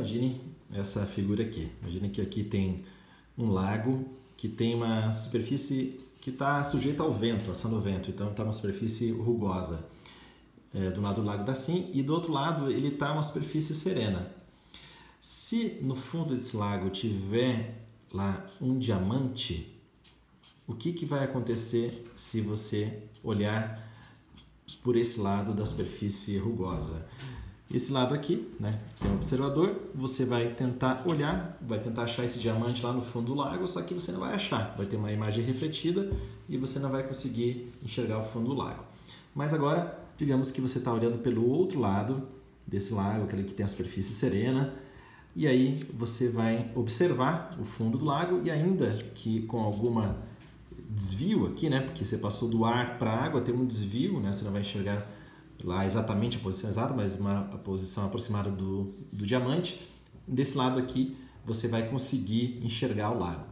imagine essa figura aqui. Imagine que aqui tem um lago que tem uma superfície que está sujeita ao vento, ação do vento. Então está uma superfície rugosa. É, do lado do lago está assim e do outro lado ele está uma superfície serena. Se no fundo desse lago tiver lá um diamante, o que, que vai acontecer se você olhar por esse lado da superfície rugosa? Esse lado aqui, né, tem um observador, você vai tentar olhar, vai tentar achar esse diamante lá no fundo do lago, só que você não vai achar, vai ter uma imagem refletida e você não vai conseguir enxergar o fundo do lago. Mas agora, digamos que você está olhando pelo outro lado desse lago, aquele que tem a superfície serena, e aí você vai observar o fundo do lago e ainda que com alguma desvio aqui, né? Porque você passou do ar para a água, tem um desvio, né? Você não vai enxergar lá exatamente a posição exata, mas uma posição aproximada do, do diamante. Desse lado aqui você vai conseguir enxergar o lago.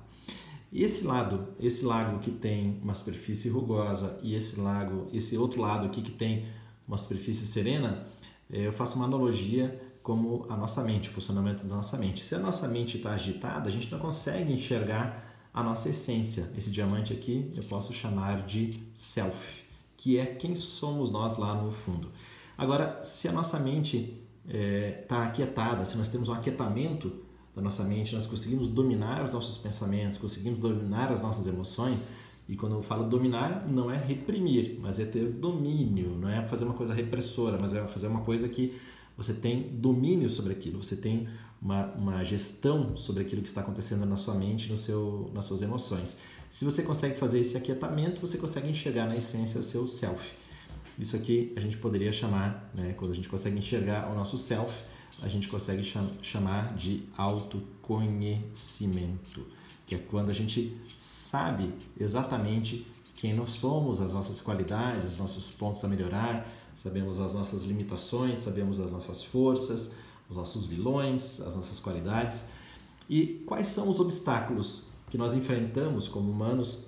E esse lado, esse lago que tem uma superfície rugosa e esse lago, esse outro lado aqui que tem uma superfície serena, eh, eu faço uma analogia como a nossa mente, o funcionamento da nossa mente. Se a nossa mente está agitada, a gente não consegue enxergar a nossa essência. Esse diamante aqui eu posso chamar de self, que é quem somos nós lá no fundo. Agora, se a nossa mente está é, tá aquietada, se nós temos um aquietamento da nossa mente, nós conseguimos dominar os nossos pensamentos, conseguimos dominar as nossas emoções. E quando eu falo dominar, não é reprimir, mas é ter domínio, não é fazer uma coisa repressora, mas é fazer uma coisa que você tem domínio sobre aquilo, você tem uma, uma gestão sobre aquilo que está acontecendo na sua mente, no seu, nas suas emoções. Se você consegue fazer esse aquietamento, você consegue enxergar na essência o seu self. Isso aqui a gente poderia chamar, né, quando a gente consegue enxergar o nosso self, a gente consegue chamar de autoconhecimento, que é quando a gente sabe exatamente quem nós somos, as nossas qualidades, os nossos pontos a melhorar, sabemos as nossas limitações, sabemos as nossas forças, os nossos vilões, as nossas qualidades e quais são os obstáculos que nós enfrentamos como humanos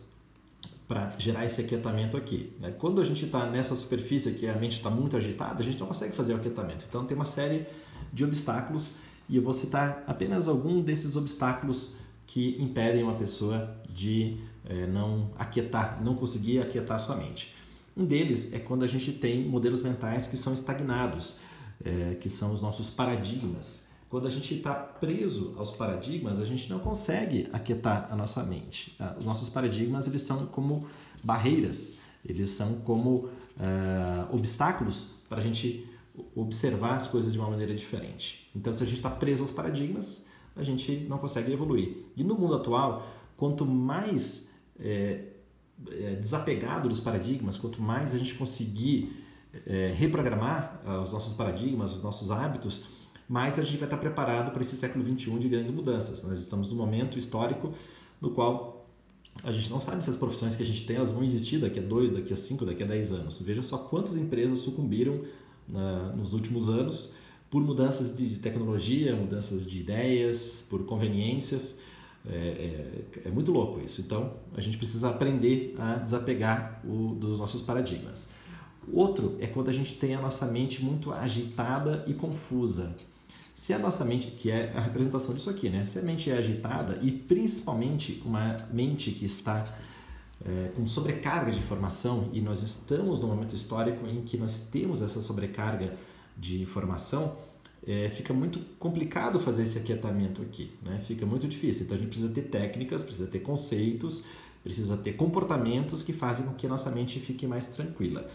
para gerar esse aquietamento aqui. Né? Quando a gente está nessa superfície que a mente está muito agitada, a gente não consegue fazer o aquietamento. Então tem uma série de obstáculos e eu vou citar apenas algum desses obstáculos que impedem uma pessoa de é, não aquietar, não conseguir aquietar sua mente. Um deles é quando a gente tem modelos mentais que são estagnados, é, que são os nossos paradigmas. Quando a gente está preso aos paradigmas, a gente não consegue aquietar a nossa mente. Tá? Os nossos paradigmas eles são como barreiras, eles são como uh, obstáculos para a gente observar as coisas de uma maneira diferente. Então, se a gente está preso aos paradigmas, a gente não consegue evoluir. E no mundo atual, quanto mais é, é, desapegado dos paradigmas, quanto mais a gente conseguir é, reprogramar uh, os nossos paradigmas, os nossos hábitos, mais a gente vai estar preparado para esse século 21 de grandes mudanças. Nós estamos num momento histórico no qual a gente não sabe se as profissões que a gente tem elas vão existir daqui a dois, daqui a cinco, daqui a dez anos. Veja só quantas empresas sucumbiram nos últimos anos por mudanças de tecnologia, mudanças de ideias, por conveniências. É, é, é, muito louco isso. Então, a gente precisa aprender a desapegar o, dos nossos paradigmas. Outro é quando a gente tem a nossa mente muito agitada e confusa. Se a nossa mente, que é a representação disso aqui, né? Se a mente é agitada e principalmente uma mente que está é, com sobrecarga de informação e nós estamos num momento histórico em que nós temos essa sobrecarga de informação, é, fica muito complicado fazer esse aquietamento aqui, né? Fica muito difícil. Então a gente precisa ter técnicas, precisa ter conceitos, precisa ter comportamentos que fazem com que a nossa mente fique mais tranquila.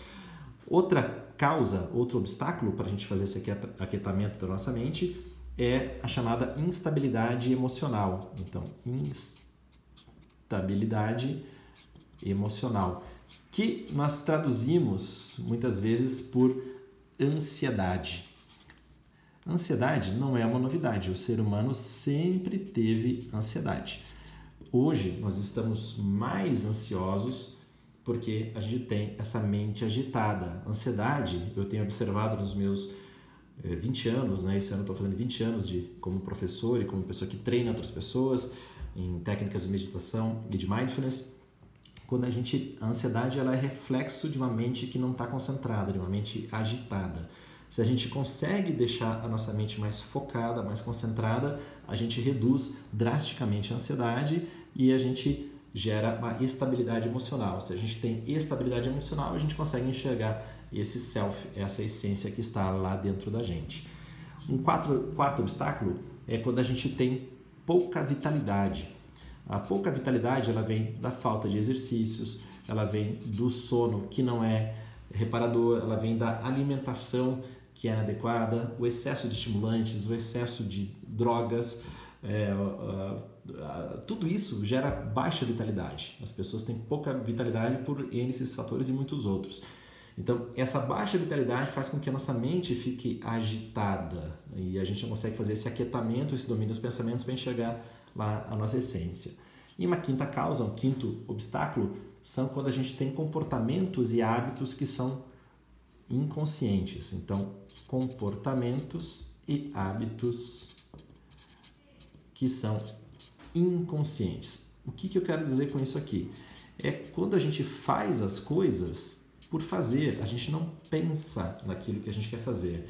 Outra causa, outro obstáculo para a gente fazer esse aquietamento da nossa mente é a chamada instabilidade emocional. Então, instabilidade emocional, que nós traduzimos muitas vezes por ansiedade. Ansiedade não é uma novidade, o ser humano sempre teve ansiedade. Hoje nós estamos mais ansiosos porque a gente tem essa mente agitada. Ansiedade, eu tenho observado nos meus 20 eh, anos, né? esse ano estou fazendo 20 anos de, como professor e como pessoa que treina outras pessoas em técnicas de meditação e de mindfulness. Quando a gente, a ansiedade ela é reflexo de uma mente que não está concentrada, de uma mente agitada. Se a gente consegue deixar a nossa mente mais focada, mais concentrada, a gente reduz drasticamente a ansiedade e a gente gera uma estabilidade emocional. Se a gente tem estabilidade emocional, a gente consegue enxergar esse self, essa essência que está lá dentro da gente. Um quatro, quarto obstáculo é quando a gente tem pouca vitalidade. A pouca vitalidade ela vem da falta de exercícios, ela vem do sono que não é reparador, ela vem da alimentação que é inadequada, o excesso de estimulantes, o excesso de drogas, é, uh, uh, tudo isso gera baixa vitalidade. As pessoas têm pouca vitalidade por N esses fatores e muitos outros. Então, essa baixa vitalidade faz com que a nossa mente fique agitada e a gente não consegue fazer esse aquietamento, esse domínio dos pensamentos para enxergar lá a nossa essência. E uma quinta causa, um quinto obstáculo, são quando a gente tem comportamentos e hábitos que são inconscientes. Então, comportamentos e hábitos que são inconscientes. O que, que eu quero dizer com isso aqui? É quando a gente faz as coisas por fazer, a gente não pensa naquilo que a gente quer fazer.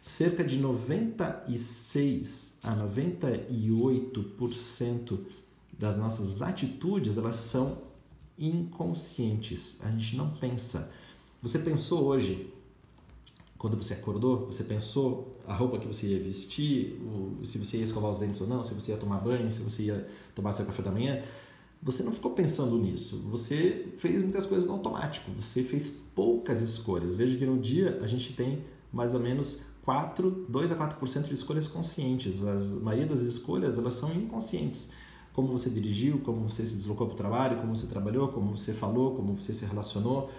Cerca de 96 a 98% das nossas atitudes elas são inconscientes. A gente não pensa. Você pensou hoje, quando você acordou, você pensou a roupa que você ia vestir, se você ia escovar os dentes ou não, se você ia tomar banho, se você ia tomar seu café da manhã. Você não ficou pensando nisso. Você fez muitas coisas no automático. Você fez poucas escolhas. Veja que no dia a gente tem mais ou menos 4, 2 a 4% de escolhas conscientes. As maioria das escolhas elas são inconscientes como você dirigiu, como você se deslocou para o trabalho, como você trabalhou, como você falou, como você se relacionou,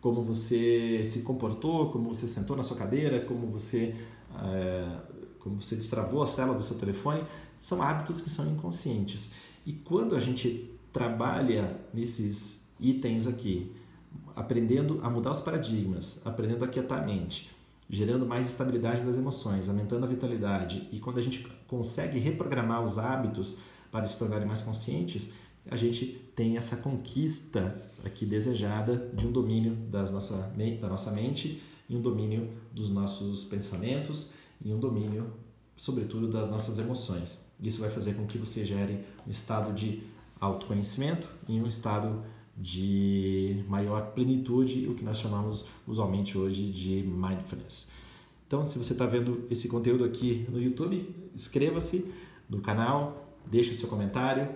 como você se comportou, como você sentou na sua cadeira, como você, é, como você destravou a célula do seu telefone, são hábitos que são inconscientes. E quando a gente trabalha nesses itens aqui, aprendendo a mudar os paradigmas, aprendendo a quietar a mente, gerando mais estabilidade das emoções, aumentando a vitalidade, e quando a gente consegue reprogramar os hábitos, para se tornarem mais conscientes, a gente tem essa conquista aqui desejada de um domínio das nossa, da nossa mente e um domínio dos nossos pensamentos e um domínio, sobretudo, das nossas emoções. Isso vai fazer com que você gere um estado de autoconhecimento e um estado de maior plenitude, o que nós chamamos usualmente hoje de mindfulness. Então, se você está vendo esse conteúdo aqui no YouTube, inscreva-se no canal, deixe seu comentário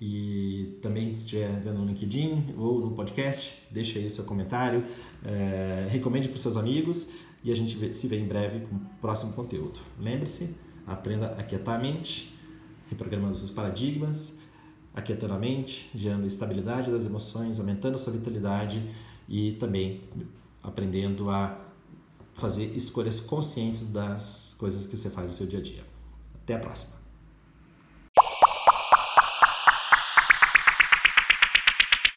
e também se estiver vendo no LinkedIn ou no podcast, deixe aí seu comentário, é, recomende para os seus amigos e a gente se vê em breve com o próximo conteúdo. Lembre-se, aprenda a quietar a mente, reprogramando seus paradigmas, aquietando a mente, gerando estabilidade das emoções, aumentando sua vitalidade e também aprendendo a fazer escolhas conscientes das coisas que você faz no seu dia a dia. Até a próxima!